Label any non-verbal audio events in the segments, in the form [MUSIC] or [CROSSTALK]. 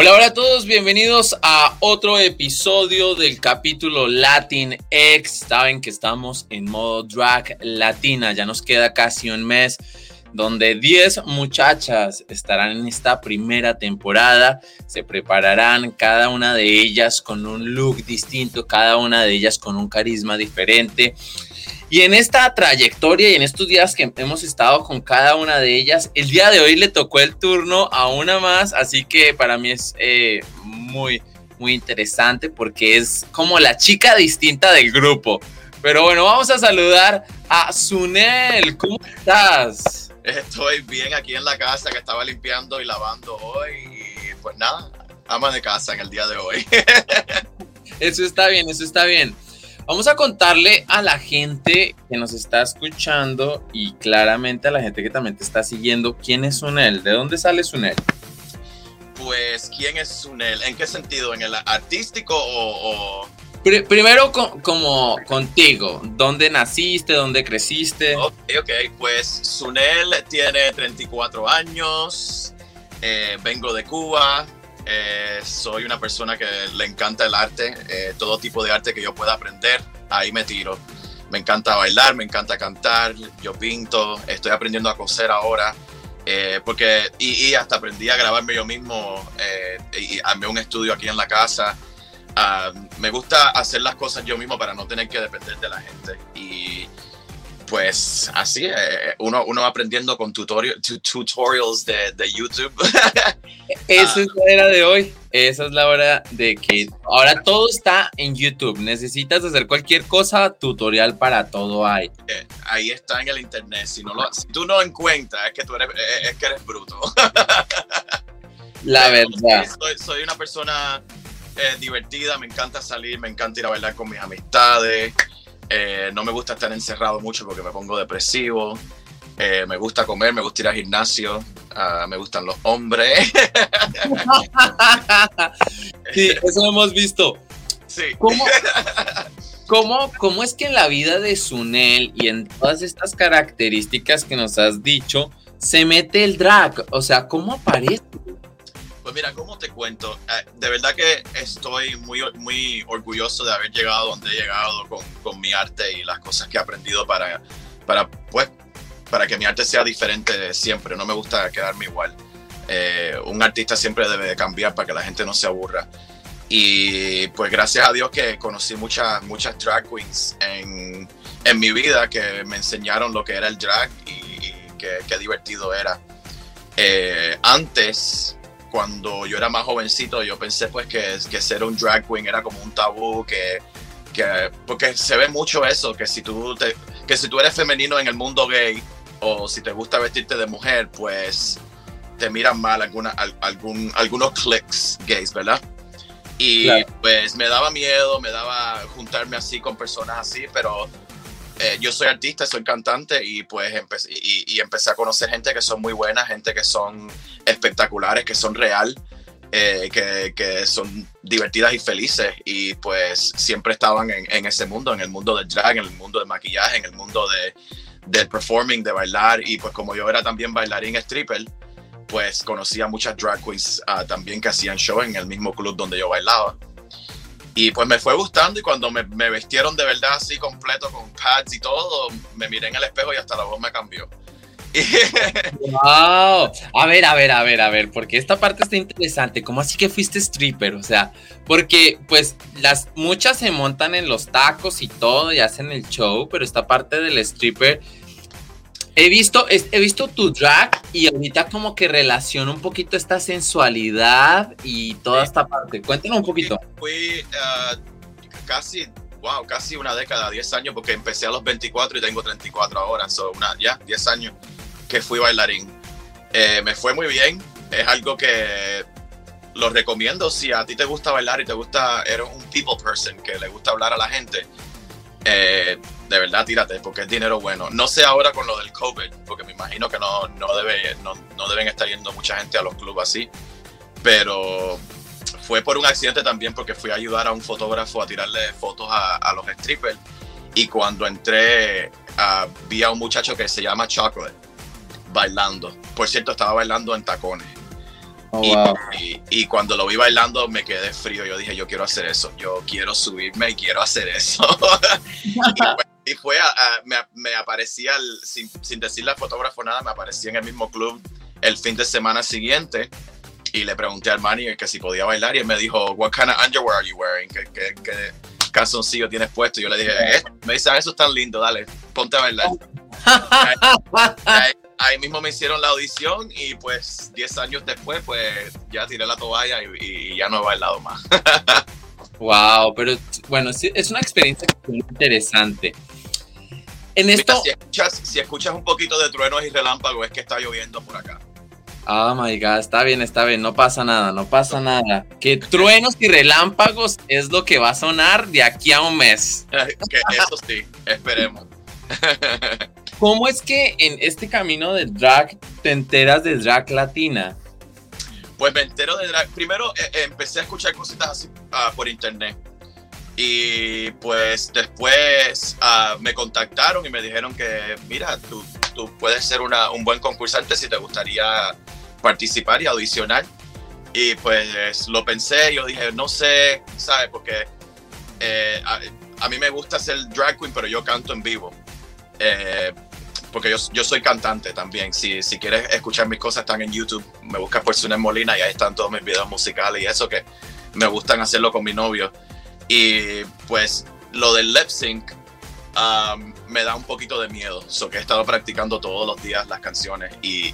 Hola, hola a todos, bienvenidos a otro episodio del capítulo Latin X. Saben que estamos en modo drag latina, ya nos queda casi un mes donde 10 muchachas estarán en esta primera temporada, se prepararán cada una de ellas con un look distinto, cada una de ellas con un carisma diferente. Y en esta trayectoria y en estos días que hemos estado con cada una de ellas, el día de hoy le tocó el turno a una más, así que para mí es eh, muy, muy interesante porque es como la chica distinta del grupo. Pero bueno, vamos a saludar a Sunel. ¿Cómo estás? Estoy bien aquí en la casa que estaba limpiando y lavando hoy. Y pues nada, ama de casa en el día de hoy. [LAUGHS] eso está bien, eso está bien. Vamos a contarle a la gente que nos está escuchando y claramente a la gente que también te está siguiendo quién es Sunel, de dónde sale Sunel. Pues, ¿quién es Sunel? ¿En qué sentido? ¿En el artístico o...? primero como contigo, ¿dónde naciste? ¿Dónde creciste? Ok, ok, pues Sunel tiene 34 años, eh, vengo de Cuba, eh, soy una persona que le encanta el arte, eh, todo tipo de arte que yo pueda aprender, ahí me tiro. Me encanta bailar, me encanta cantar, yo pinto, estoy aprendiendo a coser ahora, eh, porque, y, hasta aprendí a grabarme yo mismo, y armé un estudio aquí en la casa. Ah, me gusta hacer las cosas yo mismo para no tener que depender de la gente. Y pues así, uno, uno aprendiendo con tutorial, tutorials de, de YouTube. [LAUGHS] Esa es la hora de hoy. Esa es la hora de que ahora todo está en YouTube. Necesitas hacer cualquier cosa, tutorial para todo hay. Eh, ahí está en el internet. Si, no lo, si tú no encuentras, es que tú eres, eh, es que eres bruto. La [LAUGHS] verdad. Soy, soy una persona divertida, me encanta salir, me encanta ir a bailar con mis amistades. Eh, no me gusta estar encerrado mucho porque me pongo depresivo. Eh, me gusta comer, me gusta ir al gimnasio, ah, me gustan los hombres. [LAUGHS] sí, eso hemos visto. Sí. ¿Cómo, [LAUGHS] cómo, cómo es que en la vida de Sunel y en todas estas características que nos has dicho, se mete el drag? O sea, ¿cómo aparece? Pues mira, ¿cómo te cuento? Eh, de verdad que estoy muy, muy orgulloso de haber llegado donde he llegado con, con mi arte y las cosas que he aprendido para, para, pues, para que mi arte sea diferente siempre. No me gusta quedarme igual. Eh, un artista siempre debe cambiar para que la gente no se aburra. Y pues gracias a Dios que conocí muchas, muchas drag queens en, en mi vida que me enseñaron lo que era el drag y, qué divertido era. Eh, antes cuando yo era más jovencito, yo pensé pues que, que ser un drag queen era como un tabú, que, que porque se ve mucho eso, que si tú te, que si tú eres femenino en el mundo gay o si te gusta vestirte de mujer, pues te miran mal alguna, algún, algunos clics gays, ¿verdad? Y pues me daba miedo, me daba juntarme así con personas así, pero eh, yo soy artista, soy cantante y pues empecé, y, empecé a conocer gente que son muy buena, gente que son espectaculares, que son real, eh, que, que, son divertidas y felices y pues siempre estaban en, en, ese mundo, en el mundo del drag, en el mundo del maquillaje, en el mundo de, del performing, de bailar y pues como yo era también bailarín stripper, pues conocía muchas drag queens ah, también que hacían show en el mismo club donde yo bailaba. Y pues me fue gustando y cuando me, vestieron de verdad así completo con pads y todo, me miré en el espejo y hasta la voz me cambió. [LAUGHS] wow. A ver, a ver, a ver, a ver, porque esta parte está interesante. ¿Cómo así que fuiste stripper? O sea, porque pues las muchas se montan en los tacos y todo y hacen el show, pero esta parte del stripper He visto, he visto tu drag y ahorita como que relaciona un poquito esta sensualidad y toda esta parte. Cuéntanos un poquito. Fui ah, casi, wow, casi una década, 10 años, porque empecé a los 24 y tengo 34 ahora, son una, ya, 10 años que fui bailarín. Eh, me fue muy bien, es algo que lo recomiendo si a ti te gusta bailar y te gusta, eres un people person que le gusta hablar a la gente. Eh, de verdad tírate, porque es dinero bueno. No sé ahora con lo del COVID, porque me imagino que no, no, debe, deben estar yendo mucha gente a los clubes así, pero fue por un accidente también porque fui a ayudar a un fotógrafo a tirarle fotos a, los strippers y cuando entré uh, vi a un muchacho que se llama Chocolate bailando. Por cierto, estaba bailando en tacones. Oh, y, cuando lo vi bailando me quedé frío. Yo dije, yo quiero hacer eso. Yo quiero subirme y quiero hacer eso. [LAUGHS] y, fue, me, aparecía, sin, sin decirle al fotógrafo nada, me aparecía en el mismo club el fin de semana siguiente. Y le pregunté al manager que si podía bailar y él me dijo, what kind of underwear are you wearing? ¿Qué, qué, qué calzoncillo tienes puesto? Y yo le dije, eh", me dice, ah, eso es tan lindo, dale, ponte a bailar. [LAUGHS] ahí mismo me hicieron la audición y pues 10 años después pues ya tiré la toalla y, ya no he bailado más. [LAUGHS] wow, pero bueno, es una experiencia muy interesante. En esto... si, escuchas, un poquito de truenos y relámpagos es que está lloviendo por acá. Oh my god, está bien, está bien, no pasa nada, no pasa nada. Que truenos y relámpagos es lo que va a sonar de aquí a un mes. [LAUGHS] que eso sí, esperemos. [LAUGHS] ¿Cómo es que en este camino de drag te enteras de drag latina? Pues me entero de drag. Primero eh, eh, empecé a escuchar cositas así ah, por internet. Y pues después ah, me contactaron y me dijeron que, mira, tú, tú puedes ser una, un buen concursante si te gustaría participar y audicionar. Y pues lo pensé, yo dije, no sé, ¿sabes? Porque eh, a, a, mí me gusta ser drag queen, pero yo canto en vivo. Eh, porque yo, yo, soy cantante también. Si, si quieres escuchar mis cosas, están en YouTube. Me buscas por Sunet Molina y ahí están todos mis videos musicales y eso que me gustan hacerlo con mi novio. Y pues lo del lip sync um, me da un poquito de miedo. So que he estado practicando todos los días las canciones y,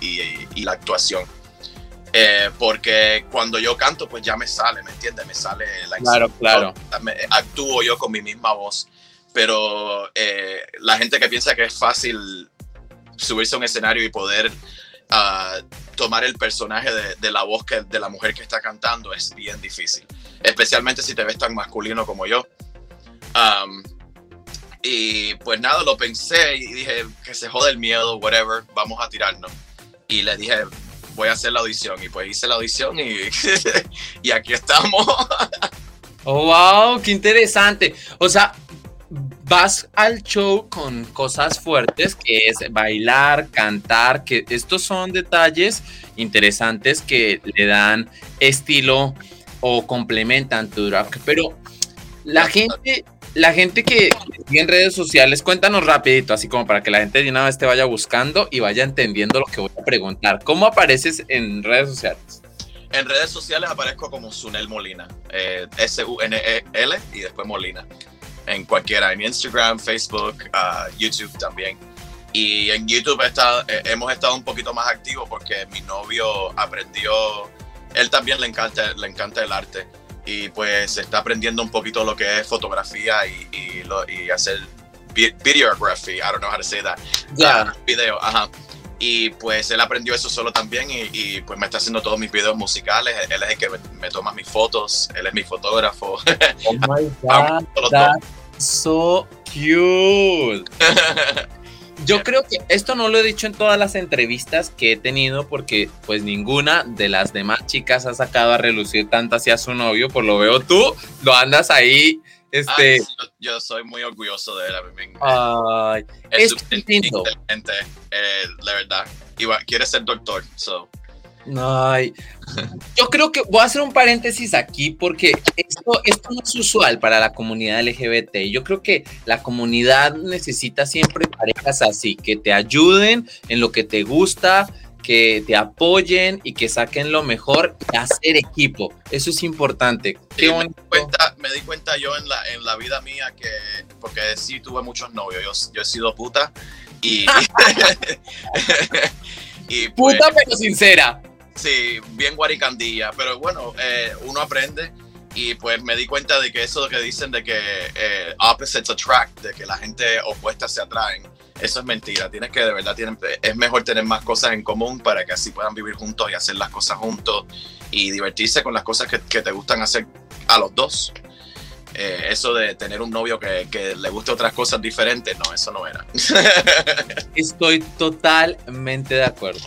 y, la actuación. Eh, porque cuando yo canto, pues ya me sale, ¿me entiendes? Me sale la Claro, claro. actúo yo con mi misma voz pero eh, la gente que piensa que es fácil subirse a un escenario y poder ah, tomar el personaje de, la voz que, de la mujer que está cantando es bien difícil, especialmente si te ves tan masculino como yo. y pues nada, lo pensé y dije que se jode el miedo, whatever, vamos a tirarnos. Y le dije, voy a hacer la audición. Y pues hice la audición y, [LAUGHS] y aquí estamos. oh, wow, qué interesante. O sea, vas al show con cosas fuertes, que es bailar, cantar, que estos son detalles interesantes que le dan estilo o complementan tu drag. Pero la gente, la gente que sigue en redes sociales, cuéntanos rapidito, así como para que la gente de una vez te vaya buscando y vaya entendiendo lo que voy a preguntar. ¿Cómo apareces en redes sociales? En redes sociales aparezco como Sunel Molina, eh, S-U-N-E-L y después Molina en cualquiera, en Instagram, Facebook, uh, YouTube también. Y en YouTube eh, hemos estado un poquito más activos porque mi novio aprendió, él también le encanta, le encanta el arte y pues está aprendiendo un poquito lo que es fotografía y, y, lo, y hacer videography, I don't know how to say that. Yeah. video, ajá. Y pues él aprendió eso solo también y, pues me está haciendo todos mis videos musicales. Él es el que me, toma mis fotos, él es mi fotógrafo. Oh my [LAUGHS] God, that's so cute. [LAUGHS] Yo creo que esto no lo he dicho en todas las entrevistas que he tenido porque pues ninguna de las demás chicas ha sacado a relucir tanto hacia su novio, por lo veo tú, lo andas ahí este, yo soy muy orgulloso de él. Ay, es inteligente, eh, la verdad. Y quiere ser doctor, so. Ay, yo creo que voy a hacer un paréntesis aquí porque esto, esto no es usual para la comunidad LGBT. Yo creo que la comunidad necesita siempre parejas así, que te ayuden en lo que te gusta, que te apoyen y que saquen lo mejor y hacer equipo. Eso es importante. me, di cuenta, me, di cuenta, yo en la, en la vida mía que, porque sí tuve muchos novios, yo, yo he sido puta y... [LAUGHS] y pues, puta pero sincera. Sí, bien guaricandilla, pero bueno, eh, uno aprende y pues me di cuenta de que eso que dicen de que eh, opposites attract, de que la gente opuesta se atraen, eso es mentira. Tienes que, de verdad, es mejor tener más cosas en común para que así puedan vivir juntos y hacer las cosas juntos y divertirse con las cosas que, te gustan hacer a los dos. Eh, eso de tener un novio que, le guste otras cosas diferentes, no, eso no era. [LAUGHS] Estoy totalmente de acuerdo.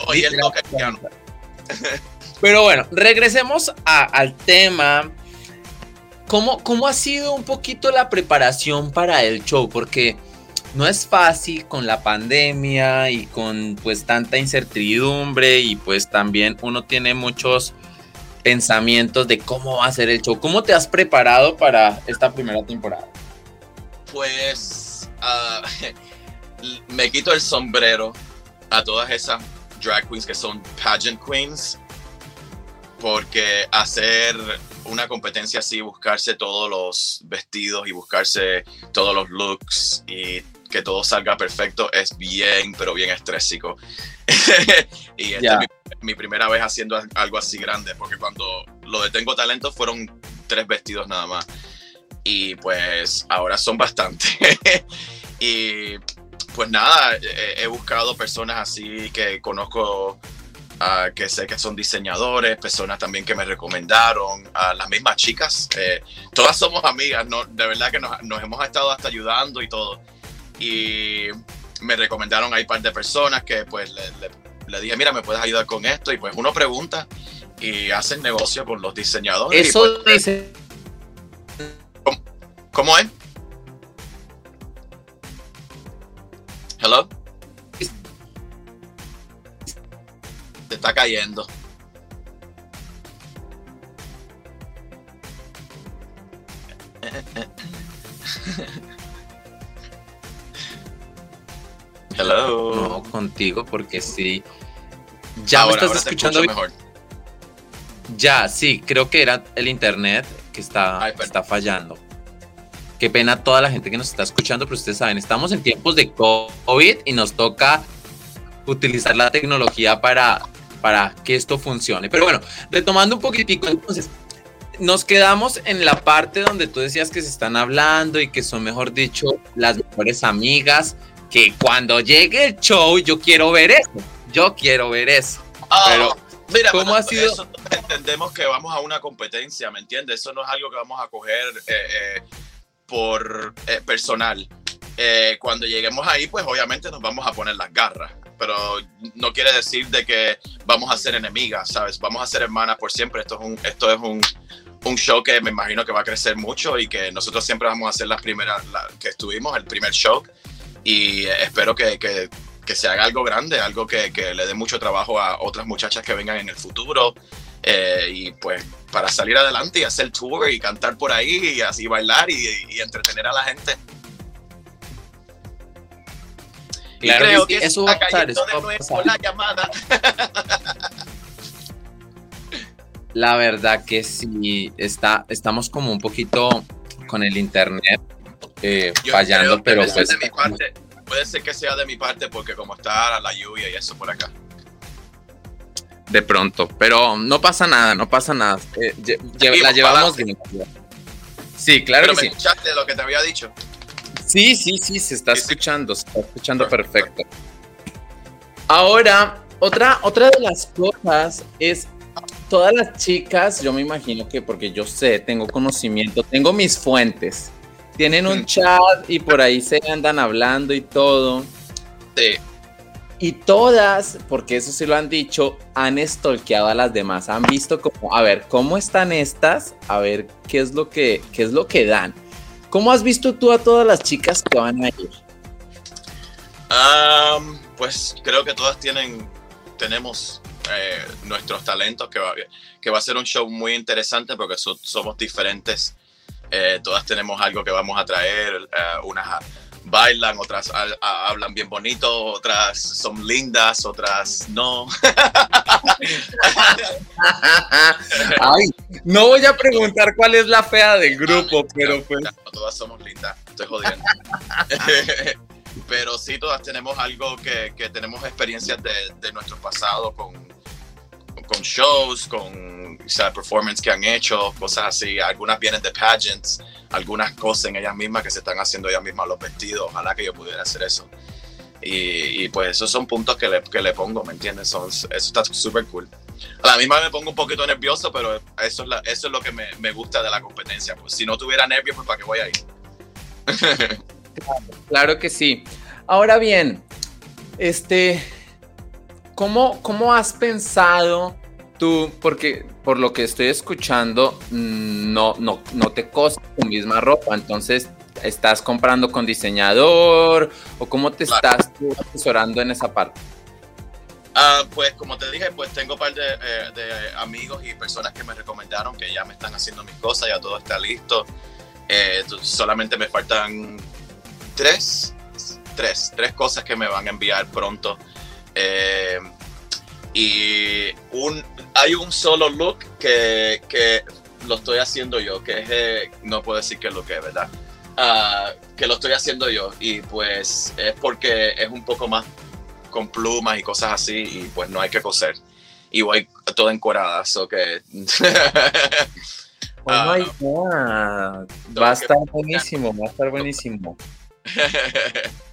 [LAUGHS] Pero bueno, regresemos al tema. ¿Cómo, ¿Cómo ha sido un poquito la preparación para el show? Porque no es fácil con la pandemia y con pues tanta incertidumbre y pues también uno tiene muchos pensamientos de cómo va a ser el show. ¿Cómo te has preparado para esta primera temporada? Pues uh, [LAUGHS] me quito el sombrero a todas esas drag queens que son pageant queens, porque hacer una competencia así, buscarse todos los vestidos y buscarse todos los looks y que todo salga perfecto es bien, pero bien estrésico. [LAUGHS] y esta es mi, primera vez haciendo algo así grande, porque cuando lo de Tengo Talento fueron tres vestidos nada más. Y pues ahora son bastante. [LAUGHS] y pues nada, he, buscado personas así que conozco, uh, que sé que son diseñadores, personas también que me recomendaron, a las mismas chicas. Eh, todas somos amigas, ¿no? de verdad que nos, nos, hemos estado hasta ayudando y todo. Y me recomendaron a un par de personas que pues le, le, dije, mira, ¿me puedes ayudar con esto? Y pues uno pregunta y hacen negocio con los diseñadores. Eso pues, dice... ¿Cómo, ¿Cómo es? Hello. Te está cayendo. [LAUGHS] Hello. No, contigo, porque sí. Ya me estás escuchando mejor. Ya, sí, creo que era el internet que está, está fallando. Qué pena toda la gente que nos está escuchando, pero ustedes saben, estamos en tiempos de COVID y nos toca utilizar la tecnología para, para que esto funcione. Pero bueno, retomando un poquitico, entonces, nos quedamos en la parte donde tú decías que se están hablando y que son, mejor dicho, las mejores amigas, que cuando llegue el show yo quiero ver eso, yo quiero ver eso. Ah, pero, mira, ¿cómo ha sido? entendemos que vamos a una competencia, ¿me entiendes? Eso no es algo que vamos a coger eh, eh, por eh, personal. Eh, cuando lleguemos ahí, pues obviamente nos vamos a poner las garras, pero no quiere decir de que vamos a ser enemigas, ¿sabes? Vamos a ser hermanas por siempre. Esto es un, esto es un, un show que me imagino que va a crecer mucho y que nosotros siempre vamos a ser las primeras que estuvimos, el primer show. Y espero que, que, que se haga algo grande, algo que, que le dé mucho trabajo a otras muchachas que vengan en el futuro. Eh, y pues para salir adelante y hacer tour y cantar por ahí y así bailar y, entretener a la gente. Claro, creo que eso va a pasar, de la llamada. La verdad que sí, está, estamos como un poquito con el internet eh, fallando, pero pues, puede ser que sea de mi parte porque como está la lluvia y eso por acá de pronto, pero no pasa nada, no pasa nada. Eh, la llevamos bien. Sí, claro que me escuchaste lo que te había dicho. Sí, sí, sí, se está escuchando, se está escuchando perfecto. Ahora, otra, otra de las cosas es todas las chicas, yo me imagino que porque yo sé, tengo conocimiento, tengo mis fuentes, tienen un chat y por ahí se andan hablando y todo. Sí. Y todas, porque eso sí lo han dicho, han stalkeado a las demás. Han visto como, a ver, ¿cómo están estas? A ver, ¿qué es lo que, qué es lo que dan? ¿Cómo has visto tú a todas las chicas que van a ir? pues creo que todas tienen, tenemos eh, nuestros talentos, que va, que va a ser un show muy interesante porque somos diferentes. Eh, todas tenemos algo que vamos a traer, uh, unas bailan, otras hablan bien bonito, otras son lindas, otras no. [LAUGHS] Ay, no voy a preguntar cuál es la fea del grupo, pero pues. todas somos lindas, estoy jodiendo. [LAUGHS] pero sí, todas tenemos algo que, que tenemos experiencias de, de, nuestro pasado con, con shows, con o performance que han hecho, cosas así. Algunas vienen de pageants algunas cosas en ellas mismas que se están haciendo ellas mismas los vestidos. Ojalá que yo pudiera hacer eso. Y, pues esos son puntos que le, que le pongo, ¿me entiendes? Son, eso está súper cool. A la misma me pongo un poquito nervioso, pero eso es, eso es lo que me, me, gusta de la competencia. Pues si no tuviera nervios, pues ¿para qué voy a ir? [LAUGHS] claro, que sí. Ahora bien, este, ¿cómo, cómo has pensado tú, porque por lo que estoy escuchando, mm, no, no, no te costa tu misma ropa, entonces estás comprando con diseñador o cómo te estás asesorando en esa parte? Ah, pues como te dije, pues tengo un par de, eh, de, amigos y personas que me recomendaron que ya me están haciendo mis cosas, ya todo está listo. Eh, solamente me faltan tres, tres, tres cosas que me van a enviar pronto. Eh, y un, hay un solo look que, que, lo estoy haciendo yo, que es, no puedo decir que es lo que es, ¿verdad? Ah, que lo estoy haciendo yo y pues es porque es un poco más con plumas y cosas así y pues no hay que coser. Y voy toda encorada, so que... [LAUGHS] Oh my God. Va a estar buenísimo, va a estar buenísimo. [LAUGHS]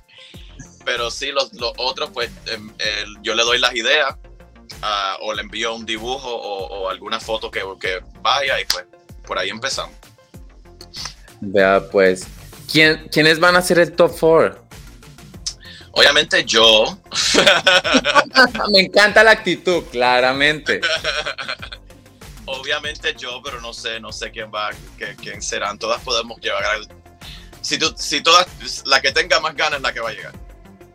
Pero sí, los, los otros, pues em, yo le doy las ideas uh, o le envío un dibujo o, o alguna foto que, que, vaya y pues por ahí empezamos. Vea, pues, ¿quién, ¿quiénes van a ser el top 4? Obviamente yo. [LAUGHS] Me encanta la actitud, claramente. [LAUGHS] Obviamente yo, pero no sé, no sé quién va, quién serán. Todas podemos llegar al... Si, tú, si todas, la que tenga más ganas es la que va a llegar.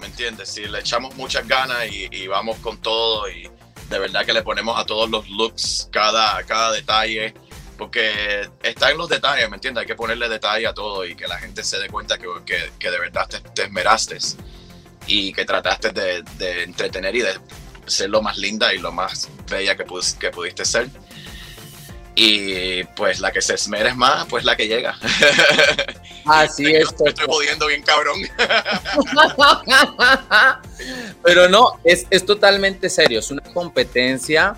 ¿Me entiendes? Si le echamos muchas ganas y, vamos con todo y de verdad que le ponemos a todos los looks, cada, cada detalle, porque está en los detalles, ¿me entiendes? Hay que ponerle detalle a todo y que la gente se dé cuenta que, que, que de verdad te, te esmeraste y que trataste de, de, entretener y de ser lo más linda y lo más bella que, que pudiste ser. Y pues la que se esmere más, pues la que llega. [LAUGHS] Así es. Me estoy jodiendo bien cabrón. [LAUGHS] Pero no, es, es totalmente serio, es una competencia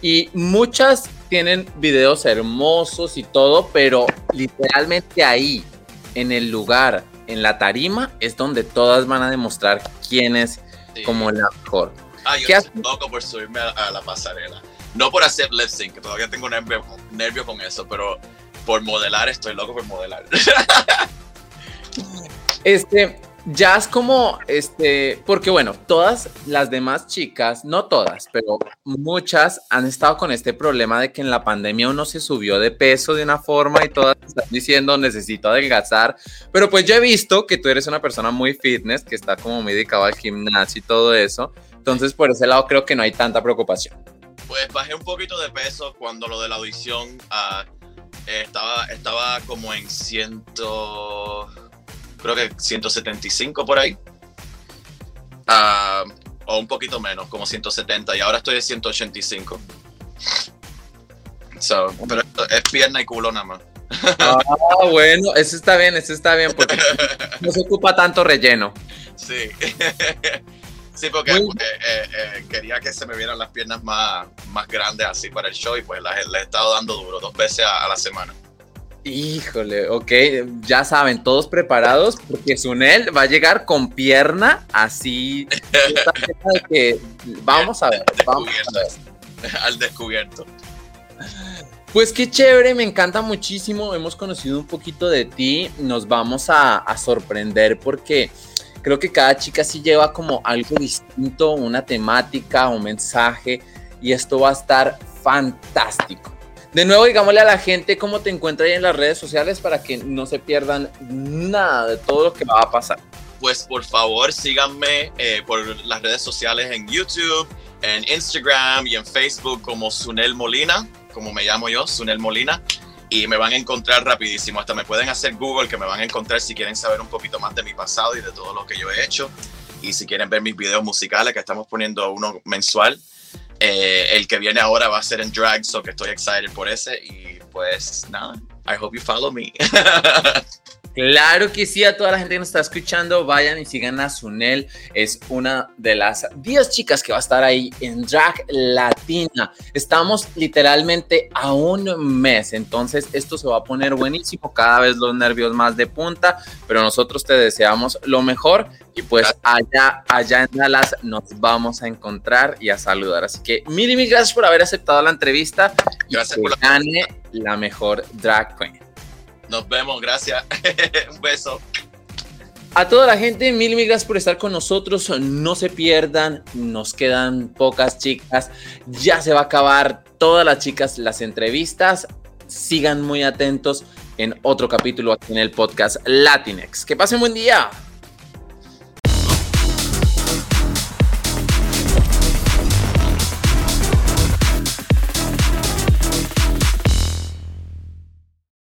y muchas tienen videos hermosos y todo, pero literalmente ahí, en el lugar en la tarima es donde todas van a demostrar quién es como la mejor. Ah, yo estoy loco por subirme a, la pasarela. No por hacer lip sync, que todavía tengo nervio, nervio con eso, pero por modelar estoy loco por modelar. [LAUGHS] este, ya es como, este, porque bueno, todas las demás chicas, no todas, pero muchas han estado con este problema de que en la pandemia uno se subió de peso de una forma y todas están diciendo necesito adelgazar, pero pues yo he visto que tú eres una persona muy fitness, que está como muy dedicado al gimnasio y todo eso, entonces por ese lado creo que no hay tanta preocupación. Pues bajé un poquito de peso cuando lo de la audición uh, estaba, estaba como en ciento creo que 175 por ahí. Uh, o un poquito menos, como 170, y ahora estoy de 185. So, pero es pierna y culo nada más. Ah, bueno, eso está bien, eso está bien, porque no se ocupa tanto relleno. [LAUGHS] Sí. [LAUGHS] Sí, porque eh, eh, quería que se me vieran las piernas más, más grandes así para el show y pues las, he estado dando duro dos veces a la semana. Híjole, ok, ya saben, todos preparados porque Sunel va a llegar con pierna así. [LAUGHS] que vamos a ver, vamos Al descubierto. Pues qué chévere, me encanta muchísimo. Hemos conocido un poquito de ti. Nos vamos a, a sorprender porque creo que cada chica sí lleva como algo distinto, una temática, un mensaje, y esto va a estar fantástico. De nuevo, digámosle a la gente cómo te encuentras en las redes sociales para que no se pierdan nada de todo lo que va a pasar. Pues por favor síganme eh, por las redes sociales en YouTube, en Instagram y en Facebook como Sunel Molina, como me llamo yo, Sunel Molina. Y me van a encontrar rapidísimo. Hasta me pueden hacer Google que me van a encontrar si quieren saber un poquito más de mi pasado y de todo lo que yo he hecho. Y si quieren ver mis videos musicales, que estamos poniendo uno mensual, eh, el que viene ahora va a ser en drag, so que estoy excited por ese. Y pues nada, I hope you follow me. [LAUGHS] Claro que sí, a toda la gente que nos está escuchando, vayan y sigan a Sunel. Es una de las 10 chicas que va a estar ahí en Drag Latina. Estamos literalmente a un mes, entonces esto se va a poner buenísimo. Cada vez los nervios más de punta, pero nosotros te deseamos lo mejor y pues allá, allá en Dallas nos vamos a encontrar y a saludar. Así que mil y mil gracias por haber aceptado la entrevista gracias y que por gane la mejor drag queen. Nos vemos, gracias. [LAUGHS] Un beso. A toda la gente, mil, mil por estar con nosotros. No se pierdan, nos quedan pocas chicas. Ya se va a acabar todas las chicas las entrevistas. Sigan muy atentos en otro capítulo aquí en el podcast Latinex. Que pasen buen día.